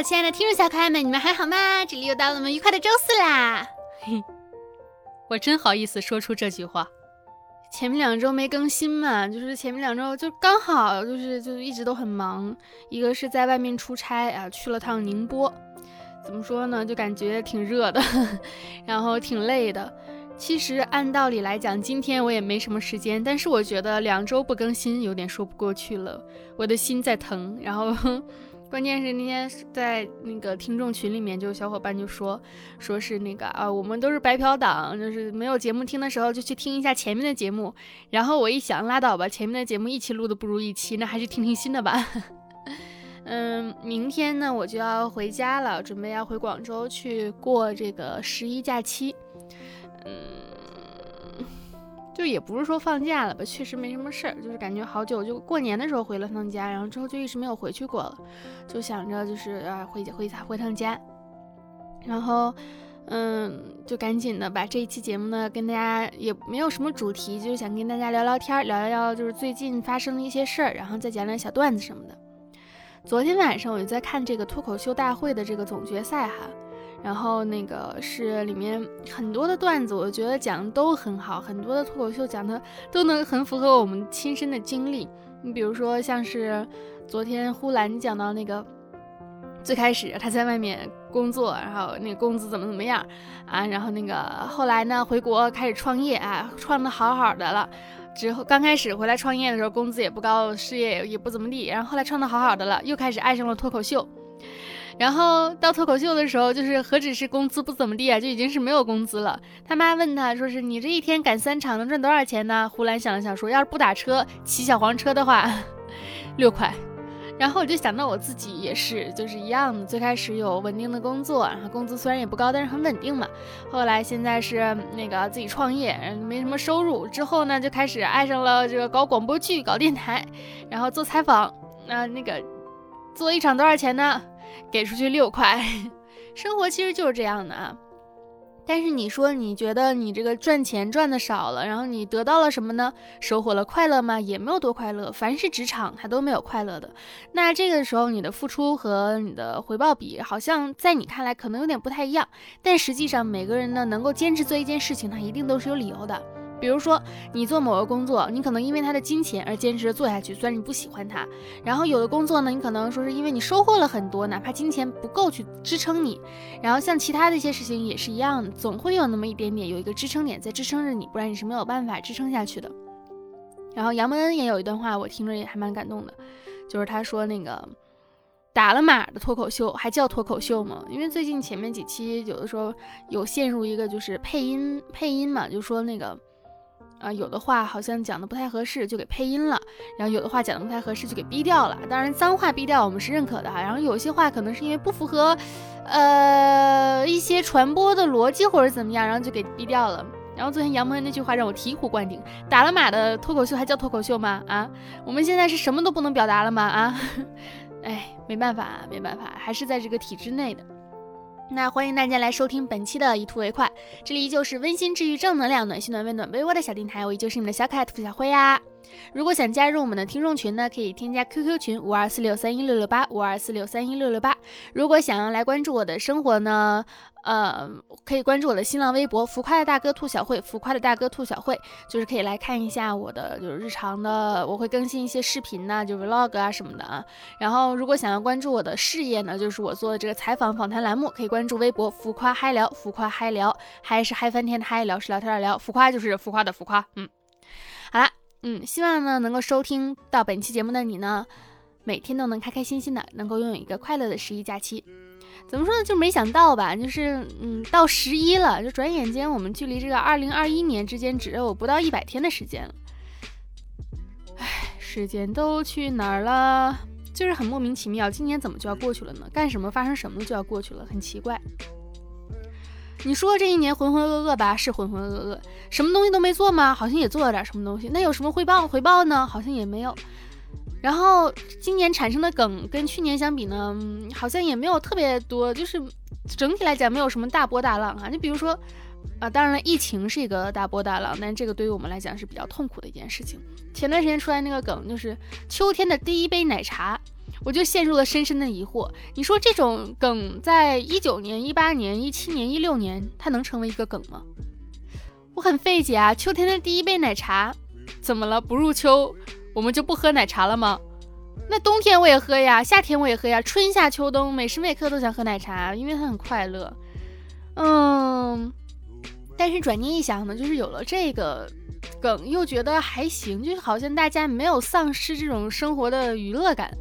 我亲爱的听众小可爱们，你们还好吗？这里又到了我们愉快的周四啦。嘿，我真好意思说出这句话。前面两周没更新嘛，就是前面两周就刚好就是就一直都很忙，一个是在外面出差啊，去了趟宁波，怎么说呢，就感觉挺热的，然后挺累的。其实按道理来讲，今天我也没什么时间，但是我觉得两周不更新有点说不过去了，我的心在疼，然后。关键是那天在那个听众群里面，就小伙伴就说，说是那个啊，我们都是白嫖党，就是没有节目听的时候就去听一下前面的节目。然后我一想，拉倒吧，前面的节目一期录的不如一期，那还是听听新的吧。嗯，明天呢我就要回家了，准备要回广州去过这个十一假期。嗯。就也不是说放假了吧，确实没什么事儿，就是感觉好久就过年的时候回了趟家，然后之后就一直没有回去过了，就想着就是啊回回回趟家，然后嗯就赶紧的把这一期节目呢跟大家也没有什么主题，就是想跟大家聊聊天，聊聊就是最近发生的一些事儿，然后再讲点小段子什么的。昨天晚上我就在看这个脱口秀大会的这个总决赛哈。然后那个是里面很多的段子，我觉得讲的都很好，很多的脱口秀讲的都能很符合我们亲身的经历。你比如说像是昨天呼兰讲到那个最开始他在外面工作，然后那个工资怎么怎么样啊，然后那个后来呢回国开始创业啊，创的好好的了。之后刚开始回来创业的时候工资也不高，事业也不怎么地，然后后来创的好好的了，又开始爱上了脱口秀。然后到脱口秀的时候，就是何止是工资不怎么地啊，就已经是没有工资了。他妈问他说：“是你这一天赶三场能赚多少钱呢？”胡兰想了想说：“要是不打车，骑小黄车的话，六块。”然后我就想到我自己也是，就是一样的。最开始有稳定的工作，然后工资虽然也不高，但是很稳定嘛。后来现在是那个自己创业，没什么收入。之后呢，就开始爱上了这个搞广播剧、搞电台，然后做采访。那那个做一场多少钱呢？给出去六块，生活其实就是这样的啊。但是你说你觉得你这个赚钱赚的少了，然后你得到了什么呢？收获了快乐吗？也没有多快乐。凡是职场，它都没有快乐的。那这个时候你的付出和你的回报比，好像在你看来可能有点不太一样。但实际上，每个人呢能够坚持做一件事情，他一定都是有理由的。比如说，你做某个工作，你可能因为他的金钱而坚持做下去，虽然你不喜欢他。然后有的工作呢，你可能说是因为你收获了很多，哪怕金钱不够去支撑你。然后像其他的一些事情也是一样的，总会有那么一点点有一个支撑点在支撑着你，不然你是没有办法支撑下去的。然后杨蒙恩也有一段话，我听着也还蛮感动的，就是他说那个打了码的脱口秀还叫脱口秀吗？因为最近前面几期有的时候有陷入一个就是配音配音嘛，就说那个。啊，有的话好像讲的不太合适，就给配音了；然后有的话讲的不太合适，就给逼掉了。当然，脏话逼掉我们是认可的哈。然后有些话可能是因为不符合，呃，一些传播的逻辑或者怎么样，然后就给逼掉了。然后昨天杨鹏那句话让我醍醐灌顶：打了码的脱口秀还叫脱口秀吗？啊，我们现在是什么都不能表达了吗？啊，哎，没办法，没办法，还是在这个体制内的。那欢迎大家来收听本期的以图为快，这里依旧是温馨治愈、正能量、暖心暖胃暖被窝的小电台，我依旧是你们的小可爱兔小辉呀。如果想加入我们的听众群呢，可以添加 QQ 群五二四六三一六六八五二四六三一六六八。如果想要来关注我的生活呢？呃，可以关注我的新浪微博“浮夸的大哥兔小慧”，浮夸的大哥兔小慧，就是可以来看一下我的就是日常的，我会更新一些视频呐，就 vlog 啊什么的啊。然后如果想要关注我的事业呢，就是我做的这个采访访谈栏目，可以关注微博“浮夸嗨聊”，浮夸嗨聊，嗨是嗨翻天的嗨，聊是聊天的聊，浮夸就是浮夸的浮夸。嗯，好啦，嗯，希望呢能够收听到本期节目的你呢，每天都能开开心心的，能够拥有一个快乐的十一假期。怎么说呢？就没想到吧，就是嗯，到十一了，就转眼间我们距离这个二零二一年之间只有不到一百天的时间了。唉，时间都去哪儿了？就是很莫名其妙，今年怎么就要过去了呢？干什么发生什么就要过去了，很奇怪。你说这一年浑浑噩噩吧，是浑浑噩噩，什么东西都没做吗？好像也做了点什么东西。那有什么回报？回报呢？好像也没有。然后今年产生的梗跟去年相比呢，好像也没有特别多，就是整体来讲没有什么大波大浪啊。你比如说，啊，当然了，疫情是一个大波大浪，但这个对于我们来讲是比较痛苦的一件事情。前段时间出来那个梗就是秋天的第一杯奶茶，我就陷入了深深的疑惑。你说这种梗在一九年、一八年、一七年、一六年，它能成为一个梗吗？我很费解啊！秋天的第一杯奶茶，怎么了？不入秋，我们就不喝奶茶了吗？那冬天我也喝呀，夏天我也喝呀，春夏秋冬每时每刻都想喝奶茶，因为它很快乐。嗯，但是转念一想呢，就是有了这个梗，又觉得还行，就好像大家没有丧失这种生活的娱乐感。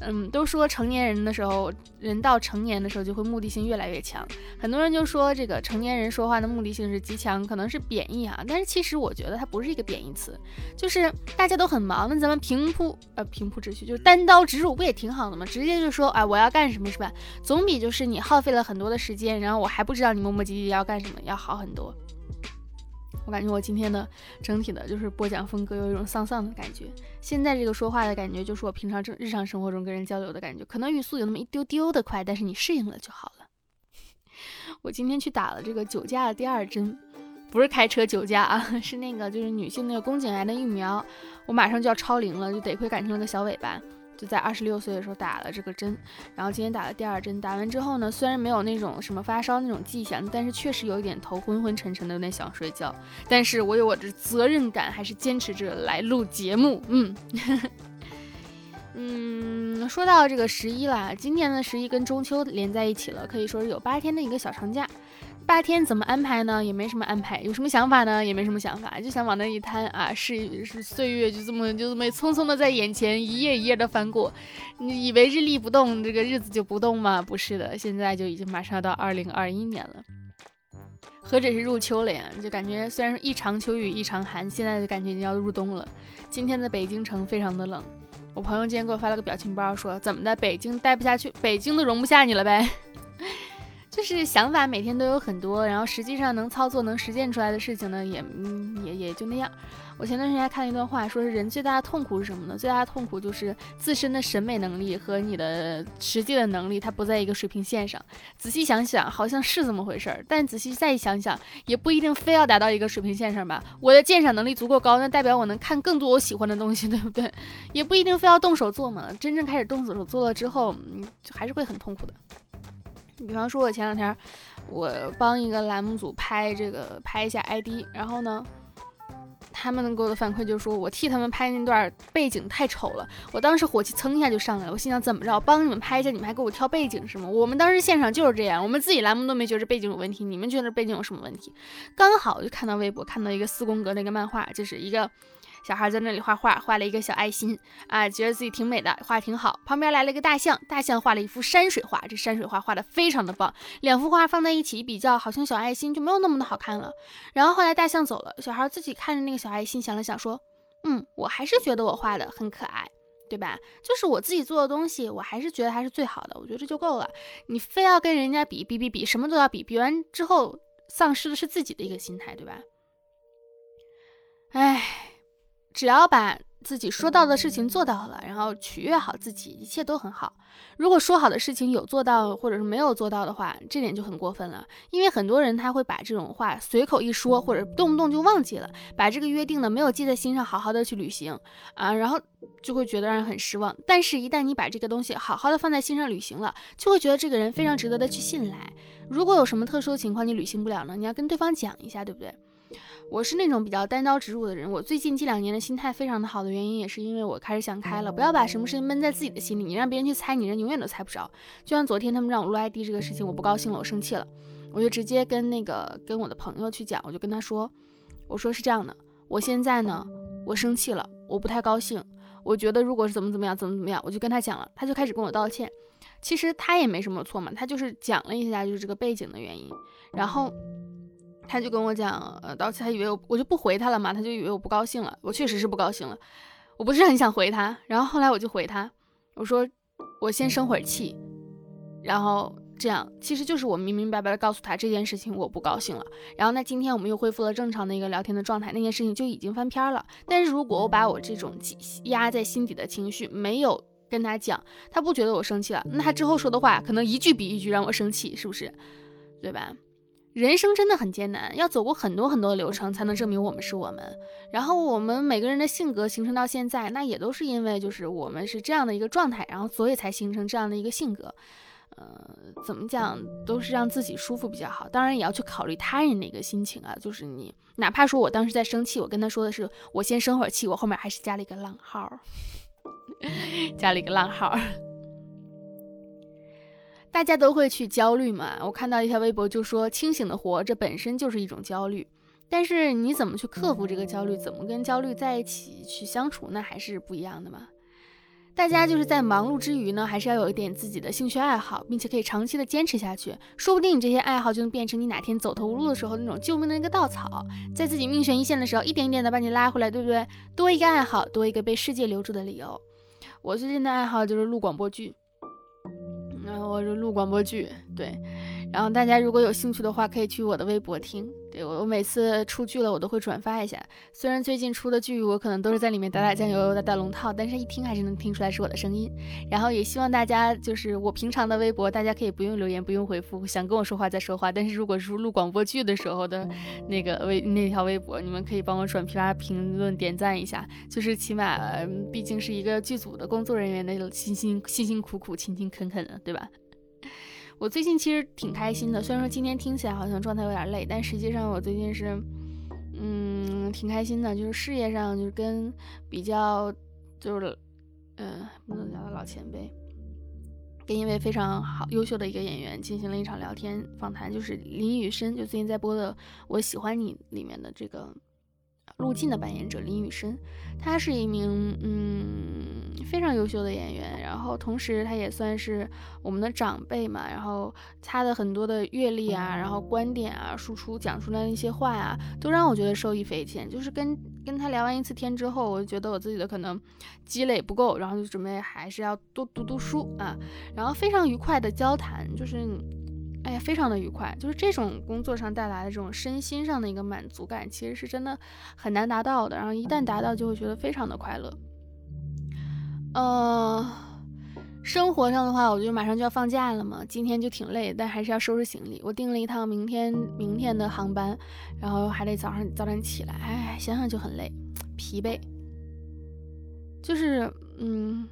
嗯，都说成年人的时候，人到成年的时候就会目的性越来越强。很多人就说这个成年人说话的目的性是极强，可能是贬义哈。但是其实我觉得它不是一个贬义词，就是大家都很忙，那咱们平铺呃平铺直叙，就是单刀直入，不也挺好的吗？直接就说哎我要干什么是吧？总比就是你耗费了很多的时间，然后我还不知道你磨磨唧唧要干什么要好很多。我感觉我今天的整体的就是播讲风格有一种丧丧的感觉。现在这个说话的感觉，就是我平常正日常生活中跟人交流的感觉，可能语速有那么一丢丢的快，但是你适应了就好了。我今天去打了这个酒驾的第二针，不是开车酒驾啊，是那个就是女性那个宫颈癌的疫苗，我马上就要超龄了，就得亏赶上了个小尾巴。就在二十六岁的时候打了这个针，然后今天打了第二针。打完之后呢，虽然没有那种什么发烧那种迹象，但是确实有一点头昏昏沉沉的，有点想睡觉。但是我有我的责任感，还是坚持着来录节目。嗯，嗯，说到这个十一啦，今年的十一跟中秋连在一起了，可以说是有八天的一个小长假。八天怎么安排呢？也没什么安排，有什么想法呢？也没什么想法，就想往那一摊啊，是是岁月就这么就这么匆匆的在眼前一页一页的翻过。你以为日历不动，这个日子就不动吗？不是的，现在就已经马上要到二零二一年了，何止是入秋了呀？就感觉虽然说一场秋雨一场寒，现在就感觉已经要入冬了。今天的北京城非常的冷，我朋友今天给我发了个表情包，说怎么的，北京待不下去，北京都容不下你了呗。就是想法每天都有很多，然后实际上能操作、能实践出来的事情呢，也也也就那样。我前段时间看了一段话，说是人最大的痛苦是什么呢？最大的痛苦就是自身的审美能力和你的实际的能力，它不在一个水平线上。仔细想想，好像是这么回事儿，但仔细再想想，也不一定非要达到一个水平线上吧。我的鉴赏能力足够高，那代表我能看更多我喜欢的东西，对不对？也不一定非要动手做嘛。真正开始动手做了之后，嗯，就还是会很痛苦的。比方说，我前两天我帮一个栏目组拍这个拍一下 ID，然后呢，他们给我的反馈就是说我替他们拍那段背景太丑了。我当时火气蹭一下就上来了，我心想怎么着，帮你们拍一下，你们还给我挑背景是吗？我们当时现场就是这样，我们自己栏目都没觉得背景有问题，你们觉得背景有什么问题？刚好就看到微博看到一个四宫格那个漫画，就是一个。小孩在那里画画，画了一个小爱心啊，觉得自己挺美的，画挺好。旁边来了一个大象，大象画了一幅山水画，这山水画画的非常的棒。两幅画放在一起一比较，好像小爱心就没有那么的好看了。然后后来大象走了，小孩自己看着那个小爱心，想了想说：“嗯，我还是觉得我画的很可爱，对吧？就是我自己做的东西，我还是觉得它是最好的。我觉得这就够了。你非要跟人家比比比比，什么都要比，比完之后丧失的是自己的一个心态，对吧？哎。”只要把自己说到的事情做到了，然后取悦好自己，一切都很好。如果说好的事情有做到，或者是没有做到的话，这点就很过分了。因为很多人他会把这种话随口一说，或者动不动就忘记了，把这个约定呢没有记在心上，好好的去履行啊，然后就会觉得让人很失望。但是，一旦你把这个东西好好的放在心上履行了，就会觉得这个人非常值得的去信赖。如果有什么特殊的情况你履行不了呢，你要跟对方讲一下，对不对？我是那种比较单刀直入的人。我最近这两年的心态非常的好的原因，也是因为我开始想开了，不要把什么事情闷在自己的心里。你让别人去猜，你人永远都猜不着。就像昨天他们让我录 ID 这个事情，我不高兴了，我生气了，我就直接跟那个跟我的朋友去讲，我就跟他说，我说是这样的，我现在呢，我生气了，我不太高兴，我觉得如果是怎么怎么样，怎么怎么样，我就跟他讲了，他就开始跟我道歉。其实他也没什么错嘛，他就是讲了一下就是这个背景的原因，然后。他就跟我讲，呃，道歉，他以为我我就不回他了嘛，他就以为我不高兴了。我确实是不高兴了，我不是很想回他。然后后来我就回他，我说我先生会儿气，然后这样其实就是我明明白白的告诉他这件事情我不高兴了。然后那今天我们又恢复了正常的一个聊天的状态，那件事情就已经翻篇了。但是如果我把我这种压在心底的情绪没有跟他讲，他不觉得我生气了，那他之后说的话可能一句比一句让我生气，是不是？对吧？人生真的很艰难，要走过很多很多的流程才能证明我们是我们。然后我们每个人的性格形成到现在，那也都是因为就是我们是这样的一个状态，然后所以才形成这样的一个性格。呃，怎么讲都是让自己舒服比较好，当然也要去考虑他人的一个心情啊。就是你哪怕说我当时在生气，我跟他说的是我先生会儿气，我后面还是加了一个浪号，加了一个浪号。大家都会去焦虑嘛？我看到一条微博就说，清醒的活着本身就是一种焦虑，但是你怎么去克服这个焦虑，怎么跟焦虑在一起去相处，那还是不一样的嘛。大家就是在忙碌之余呢，还是要有一点自己的兴趣爱好，并且可以长期的坚持下去，说不定你这些爱好就能变成你哪天走投无路的时候那种救命的那个稻草，在自己命悬一线的时候，一点一点的把你拉回来，对不对？多一个爱好，多一个被世界留住的理由。我最近的爱好就是录广播剧。我是录广播剧，对，然后大家如果有兴趣的话，可以去我的微博听。对我，我每次出剧了，我都会转发一下。虽然最近出的剧，我可能都是在里面打打酱油、打打龙套，但是一听还是能听出来是我的声音。然后也希望大家，就是我平常的微博，大家可以不用留言、不用回复，想跟我说话再说话。但是如果是录广播剧的时候的那个微那条微博，你们可以帮我转发、评论、点赞一下，就是起码，毕竟是一个剧组的工作人员的辛辛辛辛苦苦、勤勤恳恳的，对吧？我最近其实挺开心的，虽然说今天听起来好像状态有点累，但实际上我最近是，嗯，挺开心的。就是事业上，就是跟比较，就是，嗯，不能叫他老前辈，跟一位非常好、优秀的一个演员进行了一场聊天访谈，就是林雨申，就最近在播的《我喜欢你》里面的这个。陆晋的扮演者林雨申，他是一名嗯非常优秀的演员，然后同时他也算是我们的长辈嘛，然后他的很多的阅历啊，然后观点啊，输出讲出来的一些话啊，都让我觉得受益匪浅。就是跟跟他聊完一次天之后，我就觉得我自己的可能积累不够，然后就准备还是要多读读书啊，然后非常愉快的交谈，就是。哎呀，非常的愉快，就是这种工作上带来的这种身心上的一个满足感，其实是真的很难达到的。然后一旦达到，就会觉得非常的快乐。呃，生活上的话，我就马上就要放假了嘛，今天就挺累，但还是要收拾行李。我订了一趟明天明天的航班，然后还得早上早点起来，哎，想想就很累，疲惫。就是，嗯。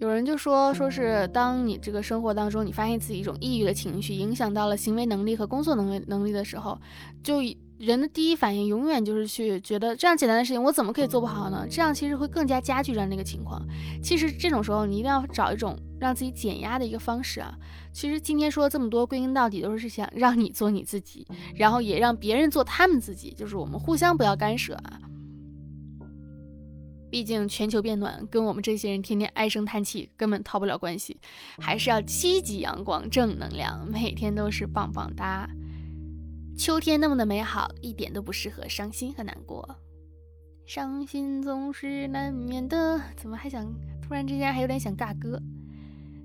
有人就说，说是当你这个生活当中，你发现自己一种抑郁的情绪影响到了行为能力和工作能力能力的时候，就人的第一反应永远就是去觉得这样简单的事情我怎么可以做不好呢？这样其实会更加加剧这样的一个情况。其实这种时候你一定要找一种让自己减压的一个方式啊。其实今天说这么多，归根到底都是想让你做你自己，然后也让别人做他们自己，就是我们互相不要干涉啊。毕竟全球变暖跟我们这些人天天唉声叹气根本逃不了关系，还是要积极阳光正能量，每天都是棒棒哒。秋天那么的美好，一点都不适合伤心和难过。伤心总是难免的，怎么还想突然之间还有点想尬歌？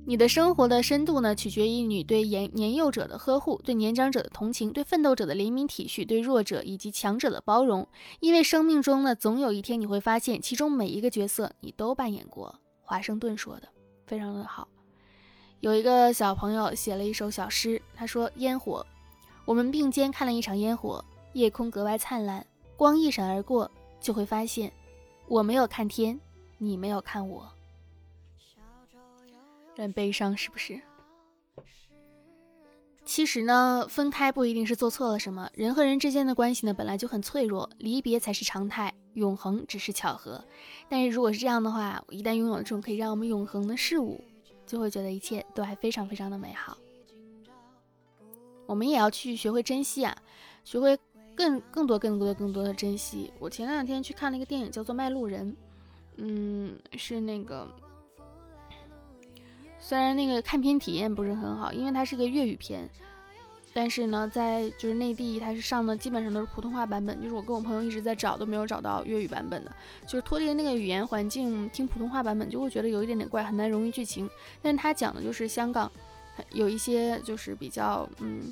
你的生活的深度呢，取决于你对年年幼者的呵护，对年长者的同情，对奋斗者的怜悯体恤，对弱者以及强者的包容。因为生命中呢，总有一天你会发现，其中每一个角色你都扮演过。华盛顿说的非常的好。有一个小朋友写了一首小诗，他说：“烟火，我们并肩看了一场烟火，夜空格外灿烂，光一闪而过，就会发现，我没有看天，你没有看我。”很悲伤，是不是？其实呢，分开不一定是做错了什么。人和人之间的关系呢，本来就很脆弱，离别才是常态，永恒只是巧合。但是如果是这样的话，一旦拥有了这种可以让我们永恒的事物，就会觉得一切都还非常非常的美好。我们也要去学会珍惜啊，学会更更多更多的更多的珍惜。我前两天去看了一个电影，叫做《卖路人》，嗯，是那个。虽然那个看片体验不是很好，因为它是个粤语片，但是呢，在就是内地它是上的基本上都是普通话版本，就是我跟我朋友一直在找都没有找到粤语版本的，就是脱离了那个语言环境听普通话版本就会觉得有一点点怪，很难融入剧情。但是它讲的就是香港有一些就是比较嗯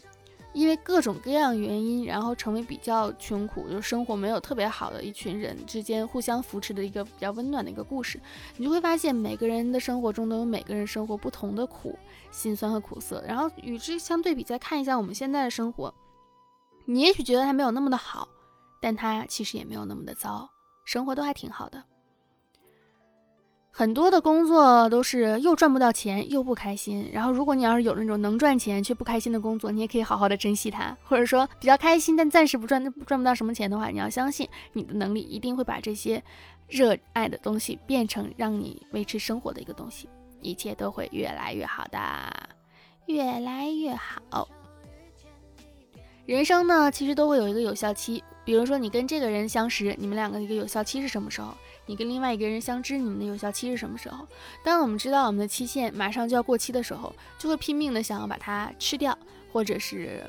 因为各种各样原因，然后成为比较穷苦，就生活没有特别好的一群人之间互相扶持的一个比较温暖的一个故事。你就会发现，每个人的生活中都有每个人生活不同的苦、心酸和苦涩。然后与之相对比，再看一下我们现在的生活，你也许觉得它没有那么的好，但它其实也没有那么的糟，生活都还挺好的。很多的工作都是又赚不到钱又不开心，然后如果你要是有那种能赚钱却不开心的工作，你也可以好好的珍惜它，或者说比较开心但暂时不赚赚不到什么钱的话，你要相信你的能力一定会把这些热爱的东西变成让你维持生活的一个东西，一切都会越来越好的，越来越好。人生呢，其实都会有一个有效期，比如说你跟这个人相识，你们两个的一个有效期是什么时候？你跟另外一个人相知，你们的有效期是什么时候？当我们知道我们的期限马上就要过期的时候，就会拼命的想要把它吃掉，或者是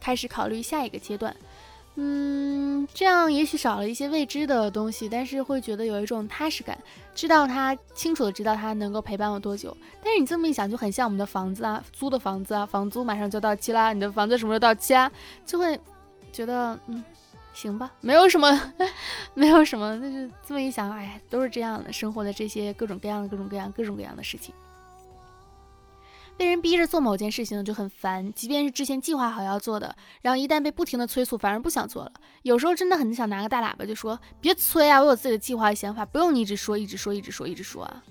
开始考虑下一个阶段。嗯，这样也许少了一些未知的东西，但是会觉得有一种踏实感，知道他清楚的知道他能够陪伴我多久。但是你这么一想，就很像我们的房子啊，租的房子啊，房租马上就到期啦，你的房子什么时候到期啊？就会觉得嗯。行吧，没有什么，没有什么，就是这么一想，哎，都是这样的，生活的这些各种各样的、各种各样、各种各样的事情，被人逼着做某件事情呢就很烦，即便是之前计划好要做的，然后一旦被不停的催促，反而不想做了。有时候真的很想拿个大喇叭就说：“别催啊，我有自己的计划和、想法，不用你一直说、一直说、一直说、一直说啊。”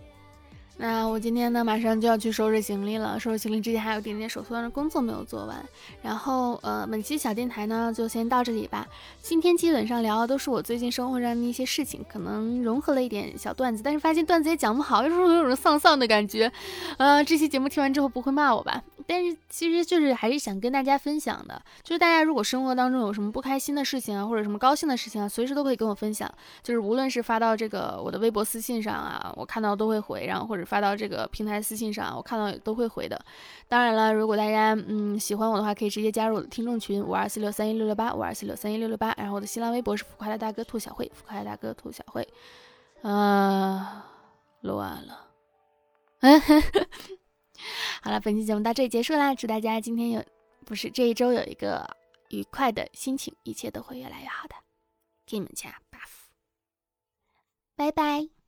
那我今天呢，马上就要去收拾行李了。收拾行李之前还有点点手头上的工作没有做完。然后，呃，本期小电台呢就先到这里吧。今天基本上聊的都是我最近生活上的一些事情，可能融合了一点小段子，但是发现段子也讲不好，有时候有种丧丧的感觉。呃，这期节目听完之后不会骂我吧？但是其实就是还是想跟大家分享的，就是大家如果生活当中有什么不开心的事情啊，或者什么高兴的事情啊，随时都可以跟我分享。就是无论是发到这个我的微博私信上啊，我看到都会回，然后或者。发到这个平台私信上，我看到都会回的。当然了，如果大家嗯喜欢我的话，可以直接加入我的听众群五二四六三一六六八五二四六三一六六八。然后我的新浪微博是浮夸的大哥兔小慧，浮夸的大哥兔小慧。啊，乱了。嗯 好了，本期节目到这里结束啦。祝大家今天有不是这一周有一个愉快的心情，一切都会越来越好的。给你们加 buff，拜拜。